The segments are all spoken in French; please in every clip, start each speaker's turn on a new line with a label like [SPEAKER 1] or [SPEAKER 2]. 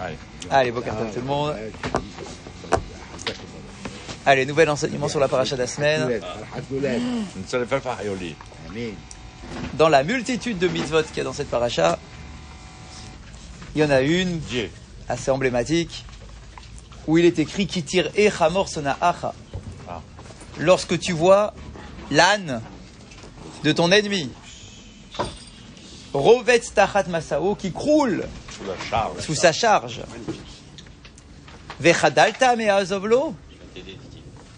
[SPEAKER 1] Allez,
[SPEAKER 2] Allez bon à tout le monde. Allez, nouvel enseignement sur la paracha de la semaine. Dans la multitude de mitzvot qu'il y a dans cette paracha, il y en a une assez emblématique où il est écrit qui tire Echamor sona acha. Lorsque tu vois l'âne de ton ennemi, Rovet Tachat Masao, qui croule
[SPEAKER 1] sous la charge.
[SPEAKER 2] sous sa charge.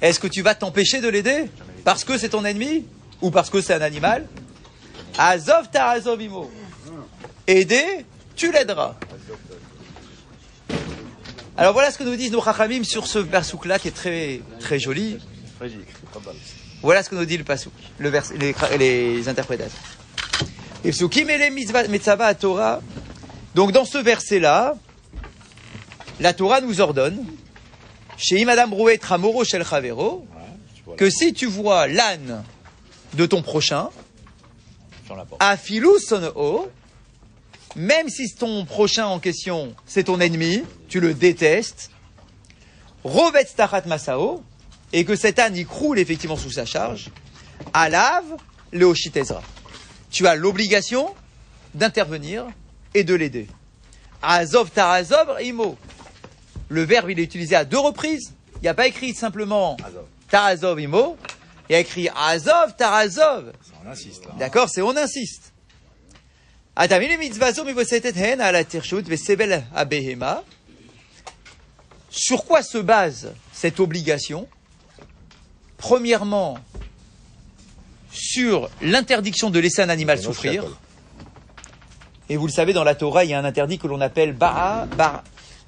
[SPEAKER 2] Est-ce que tu vas t'empêcher de l'aider parce que c'est ton ennemi ou parce que c'est un animal? Azov ta azovimo. Aider, tu l'aideras. Alors voilà ce que nous disent nos chachamim sur ce versouk là qui est très très joli. Voilà ce que nous dit le pasouk, le vers, les, les interprétations. Et les Torah. Donc dans ce verset-là, la Torah nous ordonne, chez Madame Rouet Tramoro Shel Chavero, que si tu vois l'âne de ton prochain,
[SPEAKER 1] porte.
[SPEAKER 2] Afilou sono, même si ton prochain en question, c'est ton ennemi, tu le détestes, Rovet Tachat Masao, et que cet âne y croule effectivement sous sa charge, Alav le Hoshit Ezra. Tu as l'obligation d'intervenir et de l'aider. Azov Tarazov Imo. Le verbe, il est utilisé à deux reprises. Il n'y a pas écrit simplement
[SPEAKER 1] Azov.
[SPEAKER 2] Tarazov Imo. Il y a écrit Azov Tarazov.
[SPEAKER 1] On insiste.
[SPEAKER 2] D'accord C'est on insiste. Sur quoi se base cette obligation? Premièrement, sur l'interdiction de laisser un animal souffrir. Et vous le savez, dans la Torah, il y a un interdit que l'on appelle Ba'a, Ba,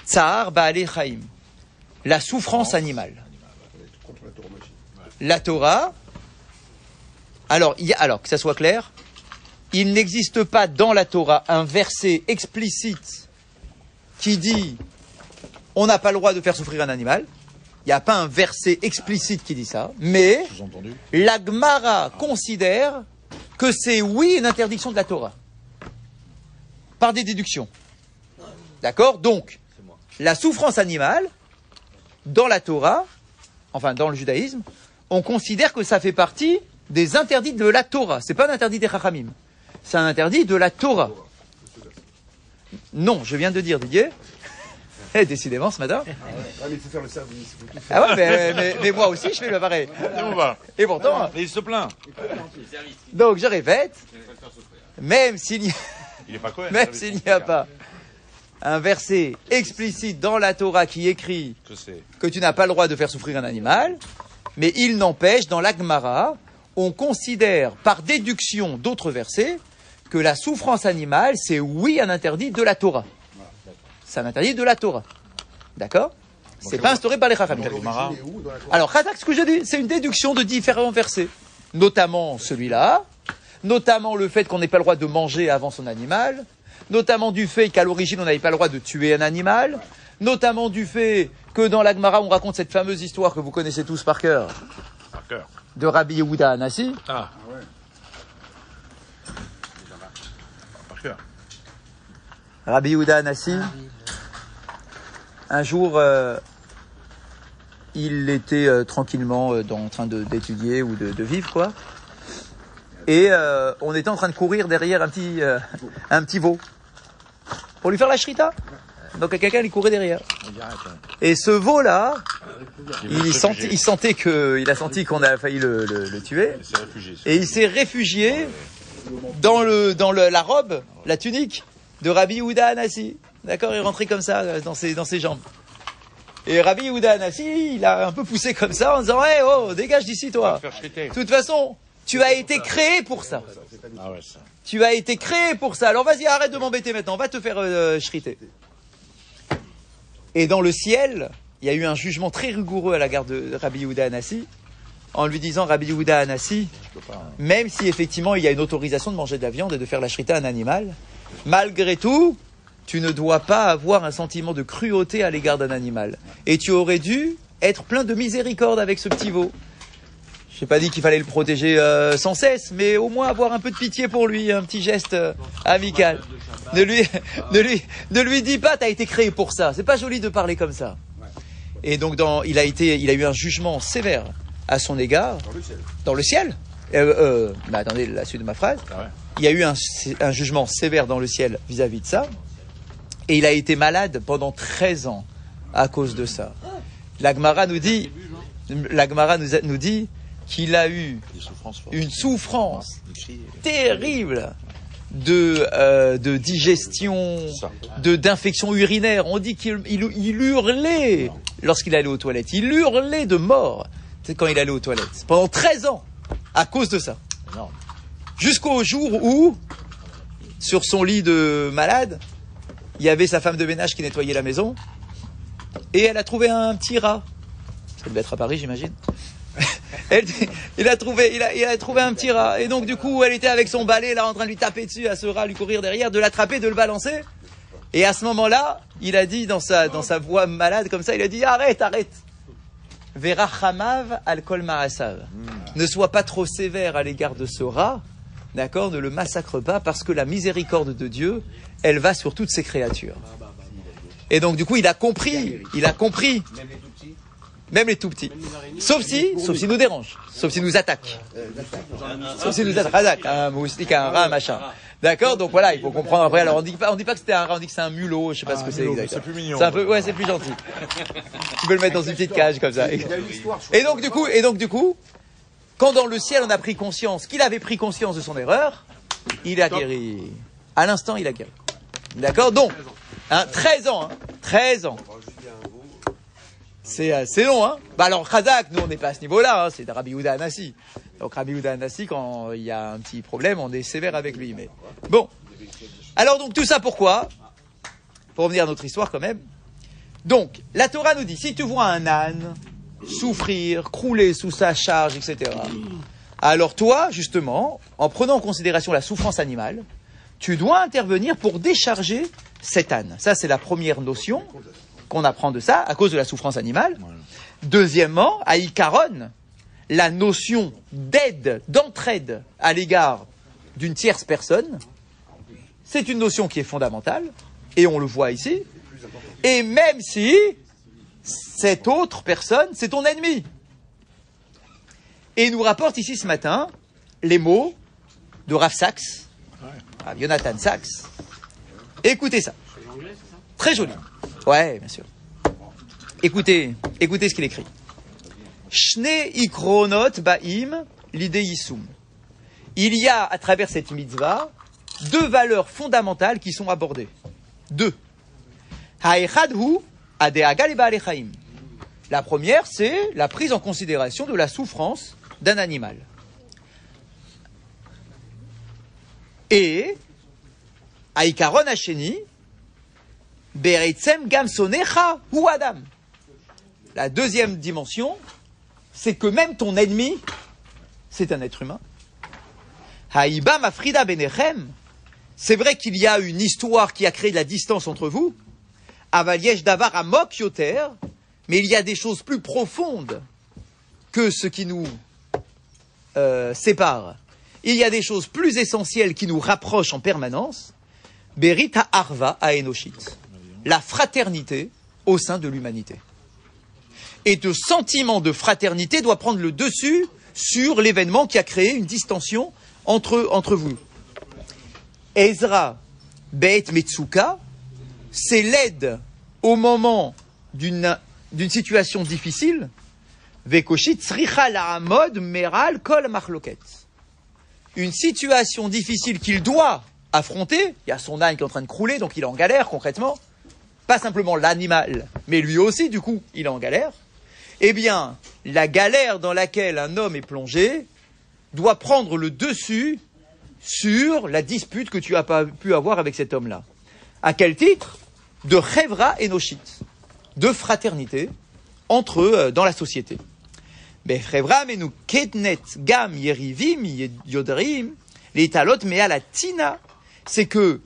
[SPEAKER 2] Tsahar Ba'ale Chaim. La souffrance animale. La Torah, alors, il y a, alors, que ça soit clair, il n'existe pas dans la Torah un verset explicite qui dit on n'a pas le droit de faire souffrir un animal. Il n'y a pas un verset explicite qui dit ça, mais la Gemara considère que c'est oui une interdiction de la Torah. Par des déductions. D'accord Donc, la souffrance animale, dans la Torah, enfin dans le judaïsme, on considère que ça fait partie des interdits de la Torah. C'est pas un interdit des Chachamim. C'est un interdit de la Torah. Non, je viens de dire, Didier. Eh, décidément, ce matin.
[SPEAKER 3] Ah, mais il faut faire le service. il faut tout faire.
[SPEAKER 2] Ah ouais, mais, mais- mais moi aussi, je fais le pareil.
[SPEAKER 1] Et
[SPEAKER 2] pourtant,
[SPEAKER 1] Et il se plaint.
[SPEAKER 2] donc je répète, même s'il n'y a,
[SPEAKER 1] Il est pas cohérent.
[SPEAKER 2] même s'il n'y a pas un verset explicite dans la Torah qui écrit
[SPEAKER 1] Que
[SPEAKER 2] tu n'as pas le droit de faire souffrir un animal, mais il n'empêche, dans l'Agmara, on considère par déduction d'autres versets que la souffrance animale, c'est oui un interdit de la Torah. C'est un interdit de la Torah. D'accord? C'est pas instauré par les Chachamim. Alors, Khatak, ce que je dis, c'est une déduction de différents versets. Notamment celui-là, notamment le fait qu'on n'ait pas le droit de manger avant son animal, notamment du fait qu'à l'origine on n'avait pas le droit de tuer un animal, notamment du fait que dans l'Agmara on raconte cette fameuse histoire que vous connaissez tous par cœur
[SPEAKER 1] Par cœur.
[SPEAKER 2] de Rabbi Yehuda Anassi.
[SPEAKER 1] Ah. Par cœur.
[SPEAKER 2] Rabbi Yehuda Anassi, un jour, euh, il était euh, tranquillement euh, dans- en train d'étudier ou de, de vivre, quoi. Et euh, on était en train de courir derrière un petit, euh, un petit veau pour lui faire la shrita. Donc quelqu'un lui courait derrière. Et ce veau-là,
[SPEAKER 1] Il veut
[SPEAKER 2] il,
[SPEAKER 1] se
[SPEAKER 2] sentait, il sentait que, il a senti qu'on a failli le, le- le tuer. Et il s'est réfugié dans, le, dans le- la robe, la tunique de Rabbi Yehuda Anassi. D'accord Il est rentré comme ça euh, dans ses, dans ses jambes. Et Rabbi Yehuda Anassi, il a un peu poussé comme ça en disant Hé, oh, dégage d'ici, toi. De toute façon, tu as été créé pour ça.
[SPEAKER 1] Ah ouais, ça.
[SPEAKER 2] Tu as été créé pour ça. Alors vas-y, arrête de m'embêter maintenant. Va te faire euh, shriter. Et dans le ciel, il y a eu un jugement très rigoureux à la garde de Rabbi Yehuda Anassi en lui disant Rabbi Yehuda Anassi,
[SPEAKER 1] pas. hein.
[SPEAKER 2] même si effectivement il y a une autorisation de manger de la viande et de faire la shrita à un animal, malgré tout, tu ne dois pas avoir un sentiment de cruauté à l'égard d'un animal. Et tu aurais dû être plein de miséricorde avec ce petit veau. J'ai pas dit qu'il fallait le protéger euh, sans cesse, mais au moins avoir un peu de pitié pour lui, un petit geste euh, amical. Ne lui, ne lui, ne lui dis pas, t'as été créé pour ça. C'est pas joli de parler comme ça. Et donc, dans, il a été, il a eu un jugement sévère à son égard
[SPEAKER 3] Dans le ciel.
[SPEAKER 2] dans le ciel. Euh, euh, mais attendez la suite de ma phrase.
[SPEAKER 1] Ah ouais.
[SPEAKER 2] Il y a eu un, un jugement sévère dans le ciel vis-à-vis de ça. Et il a été malade pendant 13 ans à cause de ça. L'Agmara nous dit, l'Agmara nous, a- nous dit qu'il a eu une souffrance terrible de, euh, de digestion, de d'infection urinaire. On dit qu'il il, il hurlait lorsqu'il allait aux toilettes. Il hurlait de mort quand il allait aux toilettes. Pendant 13 ans, à cause de ça. Jusqu'au jour où, sur son lit de malade, il y avait sa femme de ménage qui nettoyait la maison. Et elle a trouvé un petit rat. Ça devait être à Paris, j'imagine. Elle- il, a trouvé, il, a, il a trouvé un petit rat. Et donc, du coup, elle était avec son balai, là, en train de lui taper dessus, à ce rat, lui courir derrière, de l'attraper, de le balancer. Et à ce moment-là, il a dit, dans sa, dans sa voix malade, comme ça, il a dit, arrête, arrête. Verachamav alkol marasav. Ne sois pas trop sévère à l'égard de ce rat. D'accord Ne le massacre pas parce que la miséricorde de Dieu, elle va sur toutes ses créatures. Et donc, du coup, il a compris. Il a compris. Même les tout petits. Sauf si, sauf s'il nous dérange. Sauf s'il nous attaque. Sauf s'il nous attaque. Attaque, Un moustique, un rat, un machin. D'accord Donc voilà, il faut comprendre après. Alors on dit pas, on dit pas que c'était un rat, on dit que c'est un mulot. Je sais pas ce que c'est exactement.
[SPEAKER 1] c'est plus mignon.
[SPEAKER 2] C'est un peu, ouais, c'est plus gentil. tu peux le mettre dans une petite cage comme ça. Et donc du coup, et donc du coup, quand dans le ciel on a pris conscience qu'il avait pris conscience de son erreur, il a guéri. À l'instant, il a guéri. D'accord Donc, hein, 13 ans, hein, 13 ans. C'est euh, c'est long, hein Bah alors, Khazak, nous on n'est pas à ce niveau-là, hein, c'est Rabbi Houda Anassi. Donc Rabbi Houda Anassi, quand il y a un petit problème, on est sévère avec lui. Mais bon. Alors donc tout ça pourquoi? Pour revenir à notre histoire quand même. Donc, la Torah nous dit, si tu vois un âne souffrir, crouler sous sa charge, etc., alors toi, justement, en prenant en considération la souffrance animale, tu dois intervenir pour décharger cet âne. Ça, c'est la première notion qu'on apprend de ça, à cause de la souffrance animale. Deuxièmement, à Icaron, la notion d'aide, d'entraide à l'égard d'une tierce personne, c'est une notion qui est fondamentale, et on le voit ici. Et même si cette autre personne, c'est ton ennemi. Et il nous rapporte ici ce matin les mots de Rav Sachs, Rav Jonathan Sachs. Écoutez ça? Très joli. Ouais, bien sûr. Écoutez, écoutez ce qu'il écrit. Shne ikronot ba'im l'idée yisum. Il y a à travers cette mitzvah deux valeurs fondamentales qui sont abordées. Deux. La première, c'est la prise en considération de la souffrance d'un animal. Et, Aikaron Hasheni, Beretzem Gam Sonecha ou Adam. La deuxième dimension, c'est que même ton ennemi, c'est un être humain. Haïba Mafrida Benechem, c'est vrai qu'il y a une histoire qui a créé de la distance entre vous. Avaliesh Davar Amok Yoter, mais il y a des choses plus profondes que ce qui nous euh, sépare. Il y a des choses plus essentielles qui nous rapprochent en permanence. Berita Arva à Enoshit. La fraternité au sein de l'humanité. Et ce sentiment de fraternité doit prendre le dessus sur l'événement qui a créé une distension entre, entre vous. Ezra Beit Metsuka, c'est l'aide au moment d'une situation difficile. Vekoshit Lahamod Meral Kol Machloket. Une situation difficile qu'il doit affronter. Il y a son âne qui est en train de crouler, donc il est en galère concrètement. Pas simplement l'animal, mais lui aussi, du coup, il est en galère. Eh bien, la galère dans laquelle un homme est plongé doit prendre le dessus sur la dispute que tu as pas pu avoir avec cet homme-là. À quel titre? De Chevra et Noshit, de fraternité entre eux dans la société. Mais Chevra mais nous ketnet gam yerivim yodrim les talot mais à la tina, c'est que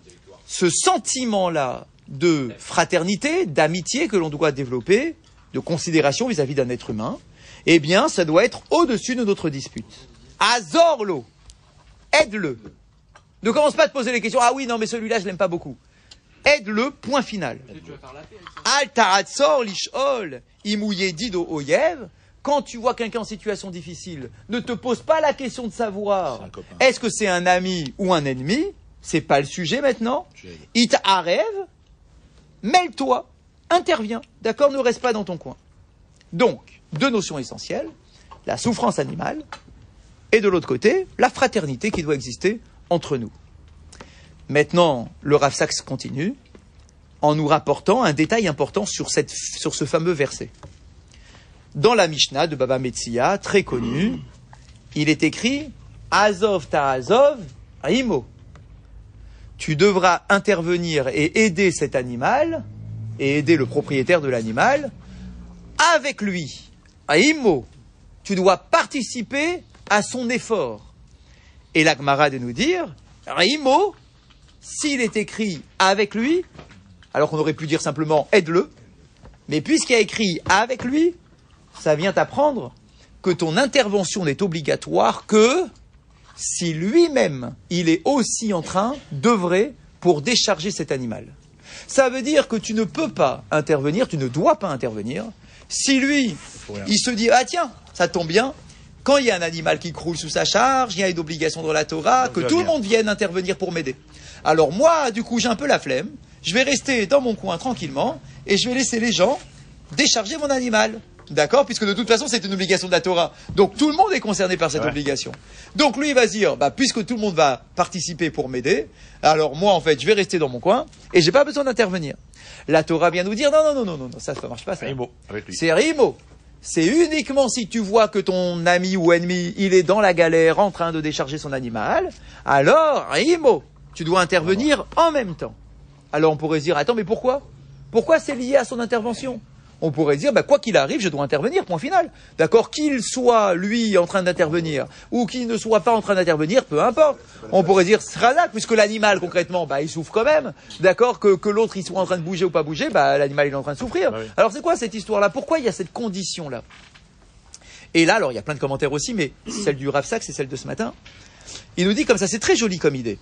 [SPEAKER 2] ce sentiment-là de fraternité, d'amitié que l'on doit développer, de considération vis-à-vis d'un être humain, eh bien, ça doit être au-dessus de notre dispute. Azorlo, aide-le. Ne commence pas à te poser les questions. Ah oui, non, mais celui-là, je l'aime pas beaucoup. Aide-le, point final. Al taratzor lishol, imouye dido oyev. Quand tu vois quelqu'un en situation difficile, ne te pose pas la question de savoir est-ce que c'est un ami ou un ennemi. C'est pas le sujet maintenant. It arrêve, mêle-toi, interviens, d'accord Ne reste pas dans ton coin. Donc, deux notions essentielles, la souffrance animale, et de l'autre côté, la fraternité qui doit exister entre nous. Maintenant, le Rav continue en nous rapportant un détail important sur, ce fameux verset. Dans la Mishnah de Baba Metzia, très connue, il est écrit Azov ta Azov, Rimo. Tu devras intervenir et aider cet animal, et aider le propriétaire de l'animal, avec lui. Rimo. Tu dois participer à son effort. Et la Gemara de nous dire Rimo, s'il est écrit avec lui, alors qu'on aurait pu dire simplement aide-le, mais puisqu'il y a écrit avec lui, ça vient t'apprendre que ton intervention n'est obligatoire que si lui-même il est aussi en train d'œuvrer pour décharger cet animal. Ça veut dire que tu ne peux pas intervenir, tu ne dois pas intervenir, si lui, il se dit ah tiens, ça tombe bien, quand il y a un animal qui croule sous sa charge, il y a une obligation dans la Torah, que tout le monde vienne intervenir pour m'aider. Alors moi, du coup, j'ai un peu la flemme, je vais rester dans mon coin tranquillement, et je vais laisser les gens décharger mon animal. D'accord Puisque de toute façon, c'est une obligation de la Torah. Donc tout le monde est concerné par cette
[SPEAKER 1] Ouais.
[SPEAKER 2] obligation. Donc lui, il va se dire, bah, puisque tout le monde va participer pour m'aider, alors moi, en fait, je vais rester dans mon coin, et j'ai pas besoin d'intervenir. La Torah vient nous dire, non, non, non, non, non, non, ça ne marche pas. Ça. C'est Rimo. C'est uniquement si tu vois que ton ami ou ennemi, il est dans la galère en train de décharger son animal, alors Rimo, tu dois intervenir en même temps. Alors on pourrait se dire, attends, mais pourquoi? Pourquoi c'est lié à son intervention? On pourrait dire, bah, quoi qu'il arrive, je dois intervenir, point final. D'accord Qu'il soit, lui, en train d'intervenir, ou qu'il ne soit pas en train d'intervenir, peu importe. On pourrait dire, là, puisque l'animal, concrètement, bah, il souffre quand même. D'accord Que, que l'autre, il soit en train de bouger ou pas bouger, bah, l'animal, il est en train de souffrir.
[SPEAKER 1] Bah oui.
[SPEAKER 2] Alors c'est quoi cette histoire-là? Pourquoi il y a cette condition-là? Et là, alors, il y a plein de commentaires aussi, mais celle du Rav Sachs et celle de ce matin. Il nous dit comme ça, c'est très joli comme idée.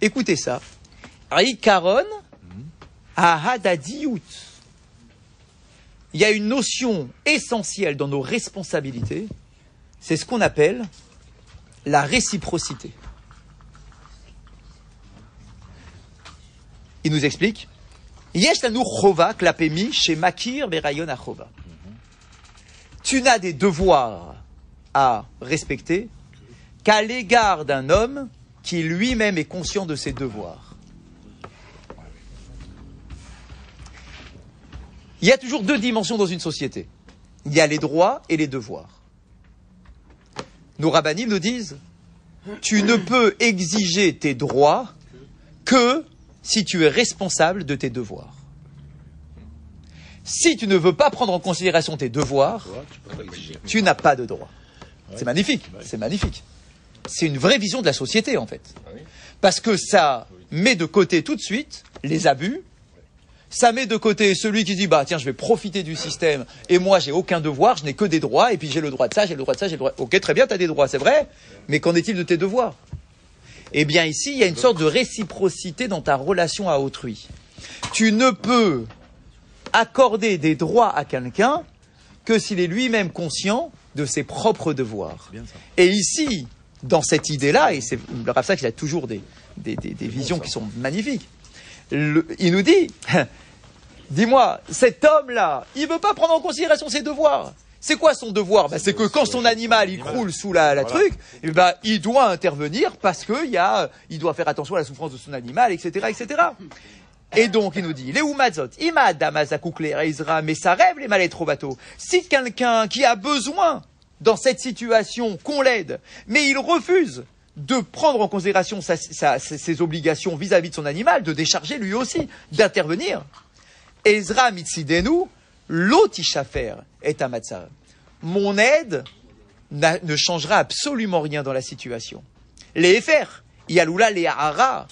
[SPEAKER 2] Écoutez ça. Rikaron ahadadiyut. Il y a une notion essentielle dans nos responsabilités, c'est ce qu'on appelle la réciprocité. Il nous explique chez Makir. Tu n'as des devoirs à respecter qu'à l'égard d'un homme qui lui-même est conscient de ses devoirs. Il y a toujours deux dimensions dans une société. Il y a les droits et les devoirs. Nos rabbinim nous disent, tu ne peux exiger tes droits que si tu es responsable de tes devoirs. Si tu ne veux pas prendre en considération tes devoirs,
[SPEAKER 1] tu
[SPEAKER 2] n'as pas de droit. C'est magnifique, c'est magnifique. C'est une vraie vision de la société en fait. Parce que ça met de côté tout de suite les abus, ça met de côté celui qui dit bah tiens je vais profiter du système et moi j'ai aucun devoir, je n'ai que des droits et puis j'ai le droit de ça, j'ai le droit de ça, j'ai le droit. Ok très bien, tu as des droits, c'est vrai, mais qu'en est-il de tes devoirs? Eh bien ici il y a une sorte de réciprocité dans ta relation à autrui. Tu ne peux accorder des droits à quelqu'un que s'il est lui-même conscient de ses propres devoirs. Et ici, dans cette idée-là, et c'est le Rav Sachs, il a toujours des, des, des- des visions qui sont magnifiques. Le- il nous dit, dis-moi, cet homme-là, il veut pas prendre en considération ses devoirs. C'est quoi son devoir? Ben, C'est que quand son animal il croule sous la, la
[SPEAKER 1] Voilà.
[SPEAKER 2] truc, eh ben, il doit intervenir parce que y a, il doit faire attention à la souffrance de son animal, etc., etc. Et donc, il nous dit, les Umazot, Ima Damazakoukle Ezra, mais ça rêve les malais trop bateaux. Si quelqu'un qui a besoin, dans cette situation, qu'on l'aide, mais il refuse de prendre en considération ses obligations vis-à-vis de son animal, de décharger lui aussi, d'intervenir. Ezra Mitsidenu, l'otishafer est amatzar. Mon aide ne changera absolument rien dans la situation. Les Efer, Yaloula, les Hara,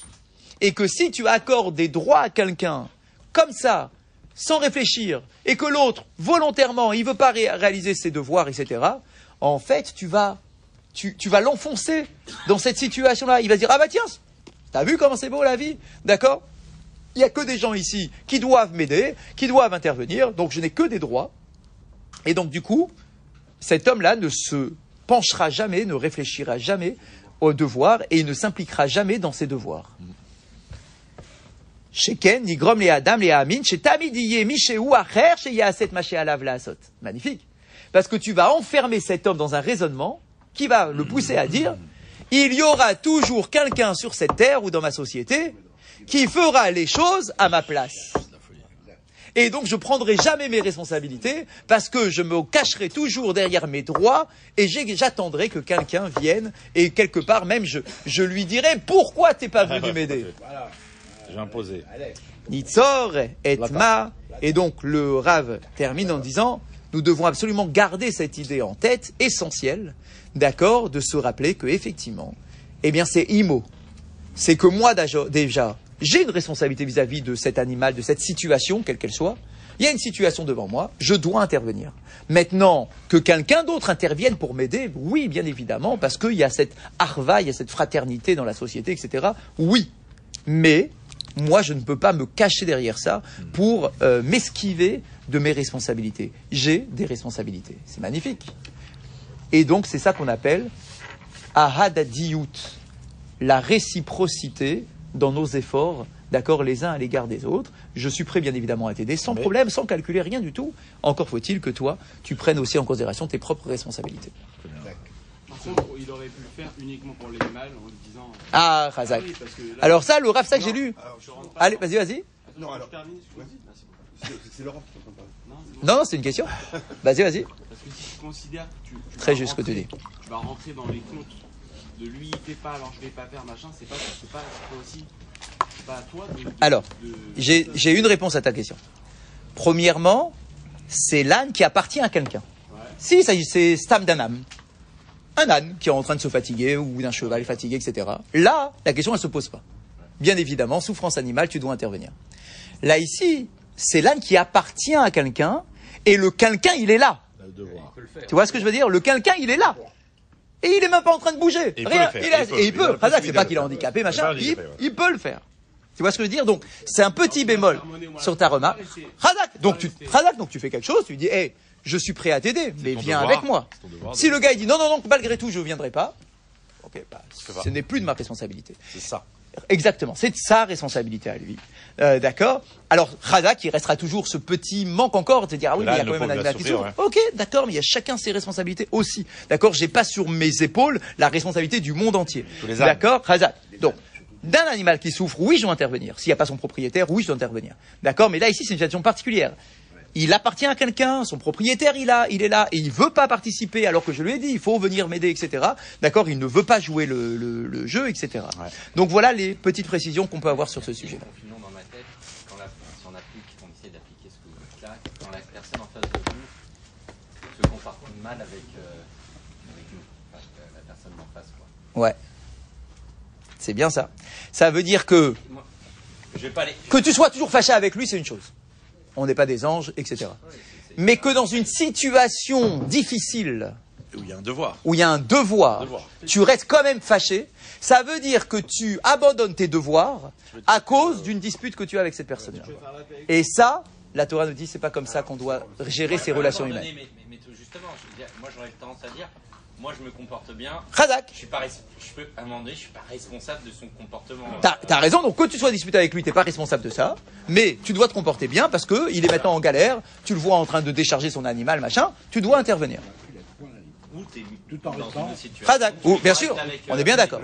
[SPEAKER 2] et que si tu accordes des droits à quelqu'un, comme ça, sans réfléchir, et que l'autre, volontairement, il veut pas ré- réaliser ses devoirs, etc., en fait, tu vas, tu, vas l'enfoncer dans cette situation-là. Il va dire, ah bah tiens, t'as vu comment c'est beau la vie D'accord? Il y a que des gens ici qui doivent m'aider, qui doivent intervenir, donc je n'ai que des droits. Et donc, du coup, cet homme-là ne se penchera jamais, ne réfléchira jamais aux devoirs et ne s'impliquera jamais dans ses devoirs. Sheken, Nigrom, les Adam, les Amin, chez Tamidiye, Michéou, Acher, chez Yaaset, Maché, Alav, Laasot. Magnifique. Parce que tu vas enfermer cet homme dans un raisonnement qui va le pousser à dire il y aura toujours quelqu'un sur cette terre ou dans ma société qui fera les choses à ma place. Et donc je prendrai jamais mes responsabilités parce que je me cacherai toujours derrière mes droits et j'attendrai que quelqu'un vienne et quelque part même je, je lui dirai pourquoi t'es pas venu m'aider?
[SPEAKER 1] J'ai imposé.
[SPEAKER 2] Nitzor et ma. Et donc le Rav termine en disant nous devons absolument garder cette idée en tête, essentielle, d'accord, de se rappeler que effectivement, eh bien c'est imo. C'est que moi déjà, j'ai une responsabilité vis-à-vis de cet animal, de cette situation, quelle qu'elle soit. Il y a une situation devant moi, je dois intervenir. Maintenant, que quelqu'un d'autre intervienne pour m'aider, oui, bien évidemment, parce qu'il y a cette arva, il y a cette fraternité dans la société, etc. Oui. Mais, moi, je ne peux pas me cacher derrière ça pour euh, m'esquiver de mes responsabilités. J'ai des responsabilités. C'est magnifique. Et donc, c'est ça qu'on appelle ahadadiyut, la réciprocité dans nos efforts, d'accord, les uns à l'égard des autres. Je suis prêt, bien évidemment, à t'aider, sans
[SPEAKER 1] Mais-
[SPEAKER 2] problème, sans calculer rien du tout. Encore faut-il que toi, tu prennes aussi en considération tes propres responsabilités.
[SPEAKER 4] Par contre, il aurait pu le faire uniquement pour l'animal en lui disant.
[SPEAKER 2] Ah, Razak.
[SPEAKER 4] oui, là,
[SPEAKER 2] Alors ça, le Rav, ça que j'ai lu.
[SPEAKER 3] Je
[SPEAKER 2] Allez, vas-y, vas-y.
[SPEAKER 3] Non, alors,
[SPEAKER 4] je termine. excuse-moi.
[SPEAKER 3] C'est Laurent qui est en train de parler.
[SPEAKER 4] Non, c'est.
[SPEAKER 2] Non, une question. Vas-y, vas-y.
[SPEAKER 4] Parce que si tu considères que tu, tu
[SPEAKER 2] Très
[SPEAKER 4] vas
[SPEAKER 2] juste ce que tu
[SPEAKER 4] rentrer-
[SPEAKER 2] dis.
[SPEAKER 4] Tu vas rentrer dans les comptes de lui, il fait pas, alors je vais pas faire machin, c'est pas, c'est pas, aussi. Pas à toi de. de-
[SPEAKER 2] Alors,
[SPEAKER 4] de-
[SPEAKER 2] J'ai j'ai une réponse à ta question. Premièrement, c'est l'âne qui appartient à quelqu'un.
[SPEAKER 4] Ouais.
[SPEAKER 2] Si, c'est Stam d'un âne. Un âne qui est en train de se fatiguer ou d'un cheval fatigué, etc. Là, la question, elle se pose pas. Bien évidemment, souffrance animale, tu dois intervenir. Là, ici, c'est l'âne qui appartient à quelqu'un et le quelqu'un, il est là. Tu vois ce que je veux dire? Le quelqu'un, il est là. Et il est même pas en train de bouger.
[SPEAKER 1] Et il peut
[SPEAKER 2] Rien.
[SPEAKER 1] le faire.
[SPEAKER 2] Il a-
[SPEAKER 1] Il peut.
[SPEAKER 2] et il
[SPEAKER 1] Il
[SPEAKER 2] peut. c'est pas qu'il est handicapé,
[SPEAKER 1] Il
[SPEAKER 2] machin. Il,
[SPEAKER 1] handicapé, ouais.
[SPEAKER 2] il peut le faire. Tu vois ce que je veux dire? Donc, c'est un petit bémol sur ta remarque. Razak, donc tu, donc tu fais quelque chose, tu dis, hé, je suis prêt à t'aider, mais viens
[SPEAKER 1] devoir.
[SPEAKER 2] avec moi.
[SPEAKER 1] Devoir
[SPEAKER 2] Si le gars il dit non, non, non, malgré tout, je ne viendrai pas, ok, bah, ce n'est plus de ma responsabilité.
[SPEAKER 1] C'est ça.
[SPEAKER 2] Exactement, c'est de sa responsabilité à lui. Euh, d'accord Alors, Razak, il restera toujours ce petit manque encore de dire, ah oui,
[SPEAKER 1] Là,
[SPEAKER 2] mais il y a quand
[SPEAKER 1] ne
[SPEAKER 2] même un
[SPEAKER 1] faut
[SPEAKER 2] animal qui
[SPEAKER 1] souffrir,
[SPEAKER 2] souffre. Ok, d'accord, mais il y a chacun ses responsabilités aussi. D'accord J'ai pas sur mes épaules la responsabilité du monde entier. D'accord Razak. Donc, d'un animal qui souffre, oui, je dois intervenir. S'il n'y a pas son propriétaire, oui, je dois intervenir. D'accord Mais là, ici, c'est une situation particulière. Il appartient à quelqu'un, son propriétaire, il, a, il est là, et il veut pas participer alors que je lui ai dit, il faut venir m'aider, etc. D'accord Il ne veut pas jouer le, le- le jeu, etc.
[SPEAKER 1] Ouais.
[SPEAKER 2] Donc voilà les petites précisions qu'on peut avoir sur ce sujet-là.
[SPEAKER 5] confusion dans ma tête quand la, si on applique, on essaie d'appliquer ce que vous dites là, quand la personne en face de vous se comporte mal avec, euh, avec nous, enfin, la personne en face. Quoi.
[SPEAKER 2] Ouais. C'est bien ça. Ça veut dire que
[SPEAKER 5] Moi, je vais pas aller.
[SPEAKER 2] que tu sois toujours fâché avec lui, c'est une chose. On n'est pas des anges, etc. Mais que dans une situation difficile,
[SPEAKER 1] Où il y a un devoir.
[SPEAKER 2] où il y a un devoir,
[SPEAKER 1] Devoir.
[SPEAKER 2] tu restes quand même fâché, ça veut dire que tu abandonnes tes devoirs à cause d'une dispute que tu as avec cette personne-là. Et ça, la Torah nous dit, c'est pas comme ça qu'on doit gérer ses relations humaines.
[SPEAKER 5] Justement, je veux dire, moi j'aurais tendance à dire, moi je me comporte bien,
[SPEAKER 2] Razak,
[SPEAKER 5] je suis pas, je peux, à un moment donné, je suis pas responsable de son comportement.
[SPEAKER 2] T'as as raison, donc que tu sois disputé avec lui, t'es pas responsable de ça, mais tu dois te comporter bien parce que il est maintenant en galère, tu le vois en train de décharger son animal, machin, tu dois intervenir.
[SPEAKER 5] Ou t'es
[SPEAKER 6] Tout en restant-
[SPEAKER 5] où
[SPEAKER 2] ou,
[SPEAKER 5] tu
[SPEAKER 2] bien sûr,
[SPEAKER 5] avec,
[SPEAKER 2] on
[SPEAKER 5] euh,
[SPEAKER 2] est bien d'accord.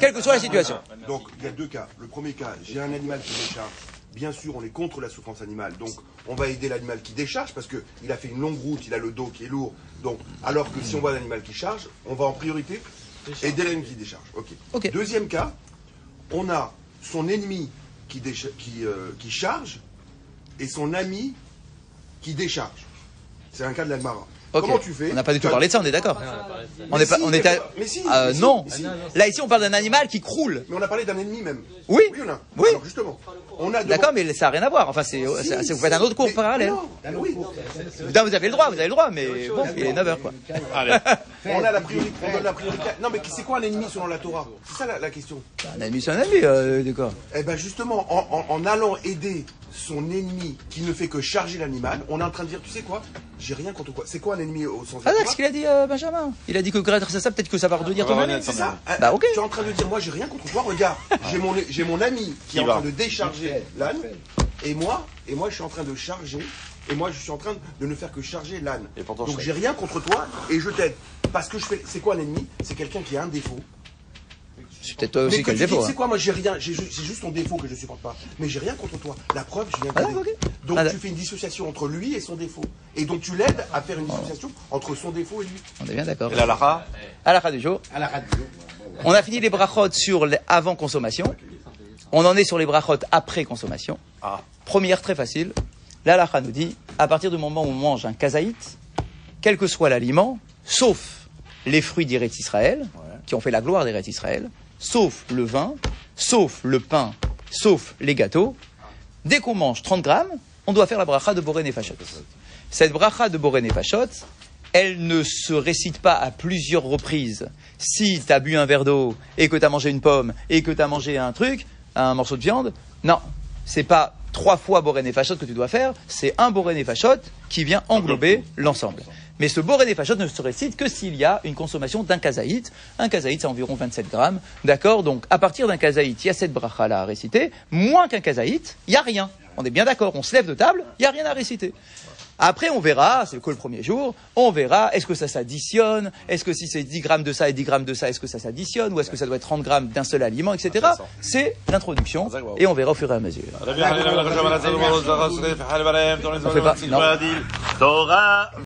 [SPEAKER 2] Quelle que soit la situation.
[SPEAKER 3] Donc, il y a deux cas. Le premier cas, j'ai un animal qui décharge. Bien sûr, on est contre la souffrance animale. Donc, on va aider l'animal qui décharge parce qu'il a fait une longue route, il a le dos qui est lourd. Donc, alors que si on voit l'animal qui charge, on va en priorité aider l'animal qui décharge. Ok. Deuxième cas, on a son ennemi qui, décha- qui, euh, qui charge et son ami qui décharge. C'est un cas de l'Agmara. Comment tu fais
[SPEAKER 2] On n'a pas du tout
[SPEAKER 3] as-
[SPEAKER 2] parlé de ça, on est d'accord. On
[SPEAKER 3] Mais
[SPEAKER 2] est pas,
[SPEAKER 3] si,
[SPEAKER 2] on à-
[SPEAKER 3] mais si,
[SPEAKER 2] Euh,
[SPEAKER 3] mais si,
[SPEAKER 2] non.
[SPEAKER 3] mais si.
[SPEAKER 2] Là ici, on parle d'un animal qui croule.
[SPEAKER 3] Mais on a parlé d'un ennemi même.
[SPEAKER 2] Oui.
[SPEAKER 3] Oui
[SPEAKER 2] Oui.
[SPEAKER 3] Alors justement, on a
[SPEAKER 2] D'accord, mais ça n'a rien à voir. Enfin, c'est,
[SPEAKER 3] Si,
[SPEAKER 2] c'est- c'est- vous faites un autre cours
[SPEAKER 3] mais-
[SPEAKER 2] parallèle.
[SPEAKER 3] Non, oui.
[SPEAKER 2] Non, vous avez le droit, vous avez le droit, mais bon, il est 9h quoi.
[SPEAKER 1] Allez.
[SPEAKER 3] On a la priorité, on donne la priorité. Non, mais c'est quoi un ennemi selon la Torah? C'est ça la, la question.
[SPEAKER 2] Un ami, c'est un ami, euh, d'accord.
[SPEAKER 3] Eh ben justement, en, en- en allant aider son ennemi qui ne fait que charger l'animal, on est en train de dire, tu sais quoi J'ai rien contre toi. C'est quoi un ennemi au sens de
[SPEAKER 2] Ah, c'est ce qu'il a dit, euh, Benjamin. Il a dit que grâce à ça, peut-être que ça va redevenir
[SPEAKER 1] On va
[SPEAKER 2] ton
[SPEAKER 1] revenir
[SPEAKER 2] ami.
[SPEAKER 3] C'est ça
[SPEAKER 2] Bah, ok.
[SPEAKER 3] Tu es en train de dire, moi j'ai rien contre toi, regarde, j'ai mon, j'ai mon ami qui est en train de décharger l'âne, et moi, et moi je suis en train de charger, et moi je suis en train de ne faire que charger l'âne.
[SPEAKER 1] Et pourtant,
[SPEAKER 3] Donc j'ai rien contre toi, et je t'aide. Parce que je fais, c'est quoi un ennemi C'est quelqu'un qui a un défaut.
[SPEAKER 2] C'est peut-être aussi
[SPEAKER 3] que
[SPEAKER 2] le défaut.
[SPEAKER 3] tu sais
[SPEAKER 2] hein.
[SPEAKER 3] quoi, moi j'ai rien, c'est juste ton défaut que je supporte pas. Mais j'ai rien contre toi. La preuve, je viens
[SPEAKER 2] Ah,
[SPEAKER 3] t'aider.
[SPEAKER 2] ok.
[SPEAKER 3] Donc
[SPEAKER 2] Ah,
[SPEAKER 3] tu fais une dissociation entre lui et son défaut. Et donc tu l'aides à faire une dissociation entre son défaut et lui.
[SPEAKER 2] On est bien d'accord.
[SPEAKER 1] Et la Lara
[SPEAKER 2] À la fin du jour. On a fini les brachot sur les avant consommation. On en est sur les brachot après consommation.
[SPEAKER 1] Ah.
[SPEAKER 2] Première très facile. La halakha nous dit, à partir du moment où on mange un kazaït, quel que soit l'aliment, sauf les fruits d'Iret Israël, qui ont fait la gloire d'Iret Israël, sauf le vin, sauf le pain, sauf les gâteaux, dès qu'on mange 30 grammes, on doit faire la bracha de Boré Nefashot. Cette bracha de Boré Nefashot, elle ne se récite pas à plusieurs reprises. Si tu as bu un verre d'eau et que tu as mangé une pomme et que tu as mangé un truc, un morceau de viande, non, c'est pas trois fois Boré Nefashot que tu dois faire, c'est un Boré Nefashot qui vient englober l'ensemble. Mais ce boré des fachotes ne se récite que s'il y a une consommation d'un kazaït. Un kazaït, c'est environ 27 grammes. D'accord? Donc, à partir d'un kazaït, il y a cette bracha là à réciter. Moins qu'un kazaït, il n'y a rien. On est bien d'accord. On se lève de table, il n'y a rien à réciter. Après, on verra, c'est que le premier jour, on verra, est-ce que ça s'additionne? Est-ce que si c'est 10 grammes de ça et 10 grammes de ça, est-ce que ça s'additionne? Ou est-ce que ça doit être 30 grammes d'un seul aliment, etc. C'est l'introduction, et on verra au fur et à mesure.